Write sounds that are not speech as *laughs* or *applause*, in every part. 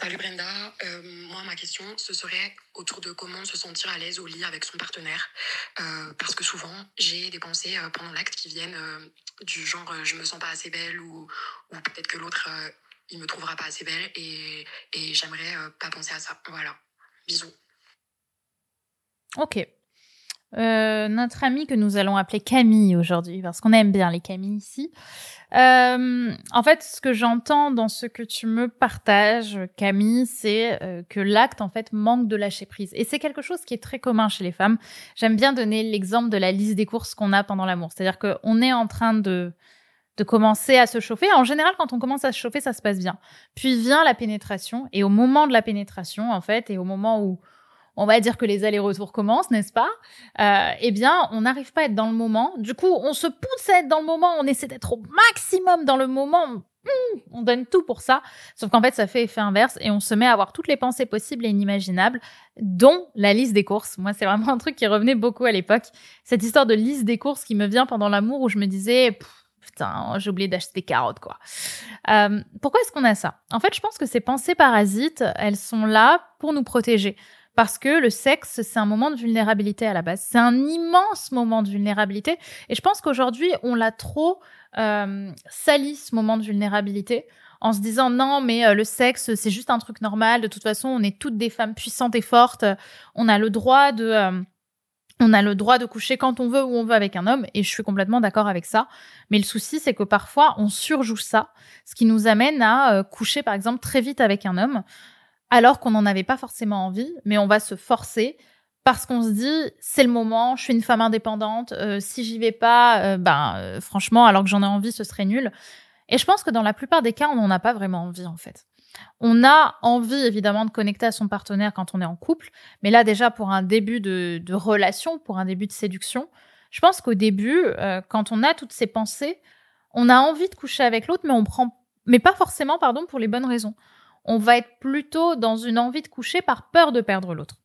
Salut Brenda, Euh, moi ma question ce serait autour de comment se sentir à l'aise au lit avec son partenaire Euh, parce que souvent j'ai des pensées euh, pendant l'acte qui viennent du genre je me sens pas assez belle ou, ou peut-être que l'autre il me trouvera pas assez belle et, et j'aimerais pas penser à ça. Voilà, bisous. Ok. Euh, notre amie que nous allons appeler Camille aujourd'hui, parce qu'on aime bien les Camilles ici. Euh, en fait, ce que j'entends dans ce que tu me partages, Camille, c'est euh, que l'acte, en fait, manque de lâcher prise. Et c'est quelque chose qui est très commun chez les femmes. J'aime bien donner l'exemple de la liste des courses qu'on a pendant l'amour. C'est-à-dire qu'on est en train de de commencer à se chauffer. En général, quand on commence à se chauffer, ça se passe bien. Puis vient la pénétration, et au moment de la pénétration, en fait, et au moment où on va dire que les allers-retours commencent, n'est-ce pas? Euh, Eh bien, on n'arrive pas à être dans le moment. Du coup, on se pousse à être dans le moment, on essaie d'être au maximum dans le moment. Hum, on donne tout pour ça. Sauf qu'en fait, ça fait effet inverse et on se met à avoir toutes les pensées possibles et inimaginables, dont la liste des courses. Moi, c'est vraiment un truc qui revenait beaucoup à l'époque. Cette histoire de liste des courses qui me vient pendant l'amour où je me disais, putain, j'ai oublié d'acheter des carottes, quoi. Euh, pourquoi est-ce qu'on a ça? En fait, je pense que ces pensées parasites, elles sont là pour nous protéger. Parce que le sexe, c'est un moment de vulnérabilité à la base. C'est un immense moment de vulnérabilité. Et je pense qu'aujourd'hui, on l'a trop euh, sali, ce moment de vulnérabilité, en se disant non, mais euh, le sexe, c'est juste un truc normal. De toute façon, on est toutes des femmes puissantes et fortes. On a le droit de... euh, on a le droit de coucher quand on veut où on veut avec un homme, et je suis complètement d'accord avec ça. Mais le souci, c'est que parfois, on surjoue ça, ce qui nous amène à euh, coucher, par exemple, très vite avec un homme, alors qu'on n'en avait pas forcément envie, mais on va se forcer parce qu'on se dit c'est le moment, je suis une femme indépendante, euh, si j'y vais pas, euh, ben euh, franchement, alors que j'en ai envie, ce serait nul. Et je pense que dans la plupart des cas, on n'en a pas vraiment envie en fait. On a envie évidemment de connecter à son partenaire quand on est en couple, mais là déjà pour un début de, de relation, pour un début de séduction, je pense qu'au début, quand on a toutes ces pensées, on a envie de coucher avec l'autre, mais on prend, mais pas forcément, pardon, pour les bonnes raisons on va être plutôt dans une envie de coucher par peur de perdre l'autre.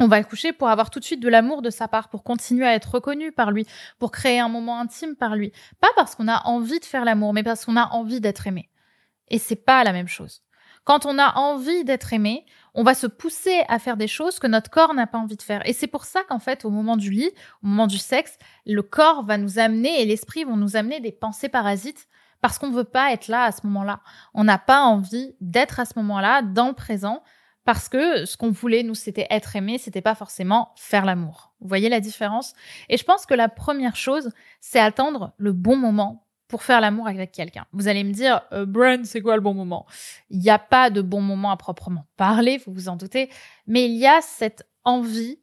On va coucher pour avoir tout de suite de l'amour de sa part, pour continuer à être reconnu par lui, pour créer un moment intime par lui. Pas parce qu'on a envie de faire l'amour, mais parce qu'on a envie d'être aimé. Et c'est pas la même chose. Quand on a envie d'être aimé, on va se pousser à faire des choses que notre corps n'a pas envie de faire. Et c'est pour ça qu'en fait, au moment du lit, au moment du sexe, le corps va nous amener et l'esprit vont nous amener des pensées parasites parce qu'on ne veut pas être là à ce moment-là. On n'a pas envie d'être à ce moment-là, dans le présent, parce que ce qu'on voulait, nous, c'était être aimé, c'était pas forcément faire l'amour. Vous voyez la différence? Et je pense que la première chose, c'est attendre le bon moment pour faire l'amour avec quelqu'un. Vous allez me dire, euh, c'est quoi le bon moment? Il n'y a pas de bon moment à proprement parler, vous vous en doutez, mais il y a cette envie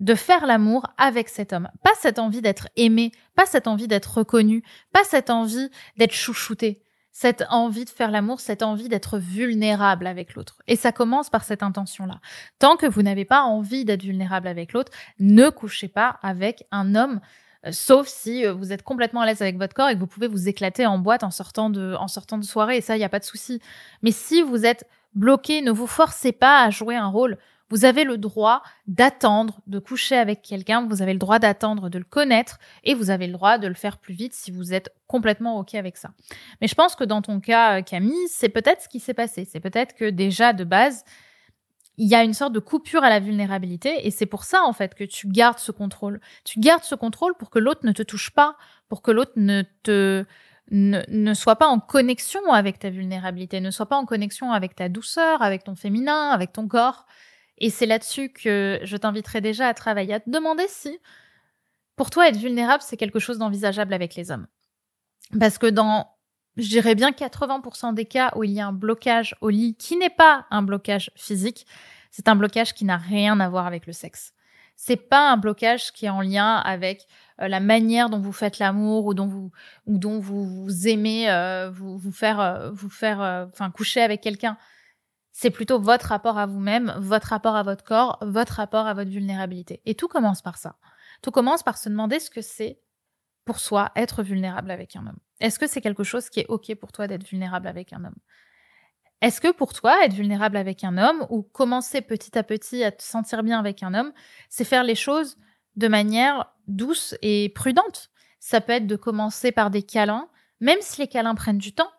de faire l'amour avec cet homme. Pas cette envie d'être aimé, pas cette envie d'être reconnu, pas cette envie d'être chouchouté, cette envie de faire l'amour, cette envie d'être vulnérable avec l'autre. Et ça commence par cette intention-là. Tant que vous n'avez pas envie d'être vulnérable avec l'autre, ne couchez pas avec un homme, euh, sauf si euh, vous êtes complètement à l'aise avec votre corps et que vous pouvez vous éclater en boîte en sortant de, en sortant de soirée. Et ça, il n'y a pas de souci. Mais si vous êtes bloqué, ne vous forcez pas à jouer un rôle. Vous avez le droit d'attendre de coucher avec quelqu'un, vous avez le droit d'attendre de le connaître et vous avez le droit de le faire plus vite si vous êtes complètement OK avec ça. Mais je pense que dans ton cas, Camille, c'est peut-être ce qui s'est passé. C'est peut-être que déjà de base, il y a une sorte de coupure à la vulnérabilité et c'est pour ça en fait que tu gardes ce contrôle. Tu gardes ce contrôle pour que l'autre ne te touche pas, pour que l'autre ne, ne soit pas en connexion avec ta vulnérabilité, ne soit pas en connexion avec ta douceur, avec ton féminin, avec ton corps. Et c'est là-dessus que je t'inviterai déjà à travailler, à te demander si, pour toi, être vulnérable, c'est quelque chose d'envisageable avec les hommes. Parce que dans, je dirais bien 80% des cas où il y a un blocage au lit qui n'est pas un blocage physique, c'est un blocage qui n'a rien à voir avec le sexe. C'est pas un blocage qui est en lien avec euh, la manière dont vous faites l'amour ou dont vous ou dont vous, aimez euh, vous, vous faire euh, vous faire coucher avec quelqu'un c'est plutôt votre rapport à vous-même, votre rapport à votre corps, votre rapport à votre vulnérabilité. Et tout commence par ça. Tout commence par se demander ce que c'est pour soi être vulnérable avec un homme. Est-ce que c'est quelque chose qui est OK pour toi d'être vulnérable avec un homme? Est-ce que pour toi, être vulnérable avec un homme ou commencer petit à petit à te sentir bien avec un homme, c'est faire les choses de manière douce et prudente? Ça peut être de commencer par des câlins, même si les câlins prennent du temps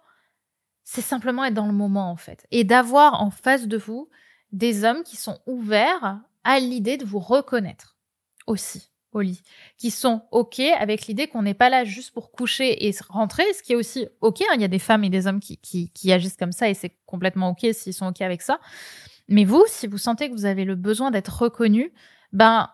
c'est simplement être dans le moment en fait et d'avoir en face de vous des hommes qui sont ouverts à l'idée de vous reconnaître aussi au lit, qui sont OK avec l'idée qu'on n'est pas là juste pour coucher et rentrer, ce qui est aussi OK. Hein. Il y a des femmes et des hommes qui, qui, qui agissent comme ça et c'est complètement OK s'ils sont OK avec ça. Mais vous, si vous sentez que vous avez le besoin d'être reconnu, ben,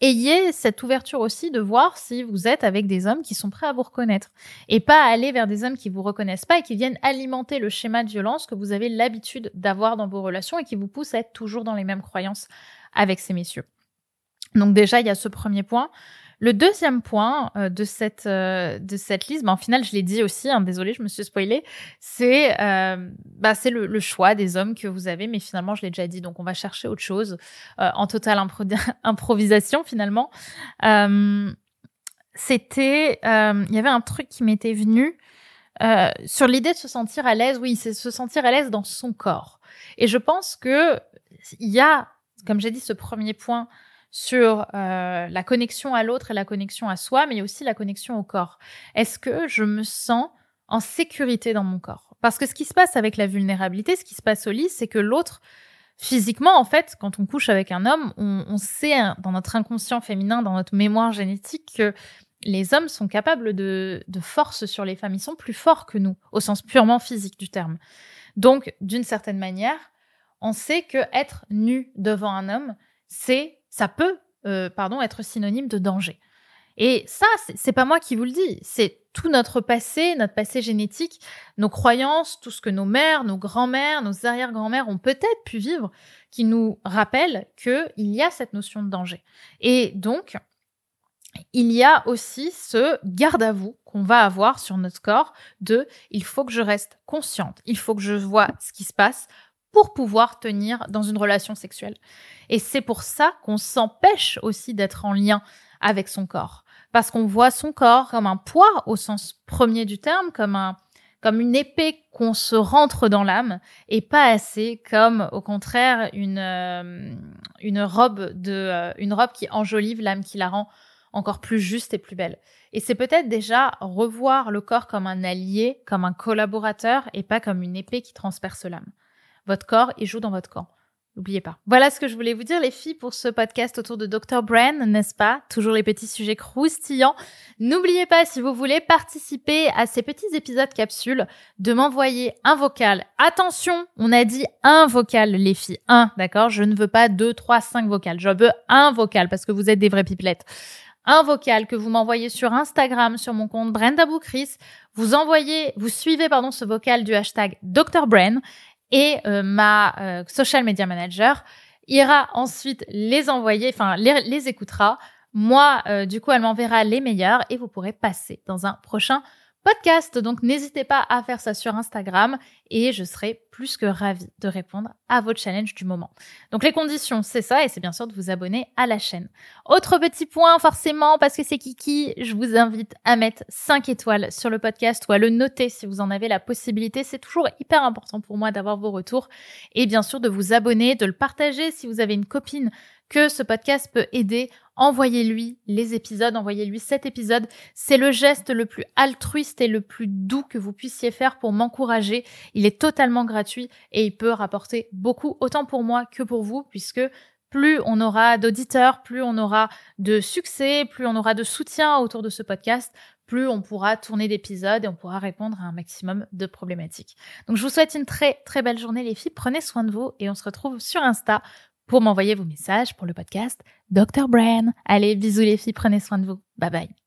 ayez cette ouverture aussi de voir si vous êtes avec des hommes qui sont prêts à vous reconnaître et pas aller vers des hommes qui vous reconnaissent pas et qui viennent alimenter le schéma de violence que vous avez l'habitude d'avoir dans vos relations et qui vous poussent à être toujours dans les mêmes croyances avec ces messieurs. Donc déjà, il y a ce premier point. Le deuxième point euh, de cette euh, de cette liste, bah, en final, je l'ai dit aussi. Hein, désolée, je me suis spoilée. C'est euh, bah, c'est le, choix des hommes que vous avez, mais finalement, je l'ai déjà dit. Donc, on va chercher autre chose en totale *laughs* improvisation finalement. C'était, il y avait un truc qui m'était venu sur l'idée de se sentir à l'aise. Oui, c'est se sentir à l'aise dans son corps. Et je pense que il y a, comme j'ai dit, ce premier point sur euh, la connexion à l'autre et la connexion à soi, mais aussi la connexion au corps. Est-ce que je me sens en sécurité dans mon corps? Parce que ce qui se passe avec la vulnérabilité, ce qui se passe au lit, c'est que l'autre, physiquement, en fait, quand on couche avec un homme, on, sait hein, dans notre inconscient féminin, dans notre mémoire génétique, que les hommes sont capables de, de force sur les femmes. Ils sont plus forts que nous, au sens purement physique du terme. Donc, d'une certaine manière, on sait que être nu devant un homme, c'est ça peut, euh, pardon, être synonyme de danger. Et ça, c'est pas moi qui vous le dis, c'est tout notre passé, notre passé génétique, nos croyances, tout ce que nos mères, nos grands-mères, nos arrière-grand-mères ont peut-être pu vivre, qui nous rappellent qu'il y a cette notion de danger. Et donc, il y a aussi ce garde à vous qu'on va avoir sur notre corps de il faut que je reste consciente, il faut que je vois ce qui se passe pour pouvoir tenir dans une relation sexuelle. Et c'est pour ça qu'on s'empêche aussi d'être en lien avec son corps. Parce qu'on voit son corps comme un poids au sens premier du terme, comme un, comme une épée qu'on se rentre dans l'âme et pas assez comme au contraire une euh, une robe de euh, une robe qui enjolive l'âme qui la rend encore plus juste et plus belle. Et c'est peut-être déjà revoir le corps comme un allié, comme un collaborateur et pas comme une épée qui transperce l'âme. Votre corps, il joue dans votre camp. N'oubliez pas. Voilà ce que je voulais vous dire, les filles, pour ce podcast autour de Dr. Bran, n'est-ce pas? Toujours les petits sujets croustillants. N'oubliez pas, si vous voulez participer à ces petits épisodes capsules, de m'envoyer un vocal. Attention, on a dit un vocal, les filles. Un, d'accord? Je ne veux pas deux, trois, cinq vocales. Je veux un vocal parce que vous êtes des vraies pipelettes un vocal que vous m'envoyez sur Instagram, sur mon compte Brenda Boukris. Vous envoyez, vous suivez, pardon, ce vocal du hashtag Dr. Bran et euh, ma euh, social media manager ira ensuite les envoyer, enfin les, écoutera. Moi, euh, du coup, elle m'enverra les meilleurs et vous pourrez passer dans un prochain podcast. Donc n'hésitez pas à faire ça sur Instagram et je serai plus que ravie de répondre à vos challenges du moment. Donc les conditions, c'est ça et c'est bien sûr de vous abonner à la chaîne. Autre petit point forcément parce que c'est Kiki, je vous invite à mettre 5 étoiles sur le podcast ou à le noter si vous en avez la possibilité. C'est toujours hyper important pour moi d'avoir vos retours et bien sûr de vous abonner, de le partager si vous avez une copine que ce podcast peut aider, envoyez-lui les épisodes, envoyez-lui cet épisode. C'est le geste le plus altruiste et le plus doux que vous puissiez faire pour m'encourager. Il est totalement gratuit et il peut rapporter beaucoup, autant pour moi que pour vous, puisque plus on aura d'auditeurs, plus on aura de succès, plus on aura de soutien autour de ce podcast, plus on pourra tourner d'épisodes et on pourra répondre à un maximum de problématiques. Donc je vous souhaite une très très belle journée les filles, prenez soin de vous et on se retrouve sur Insta pour m'envoyer vos messages pour le podcast Dr. Bran. Allez, bisous les filles, prenez soin de vous. Bye bye.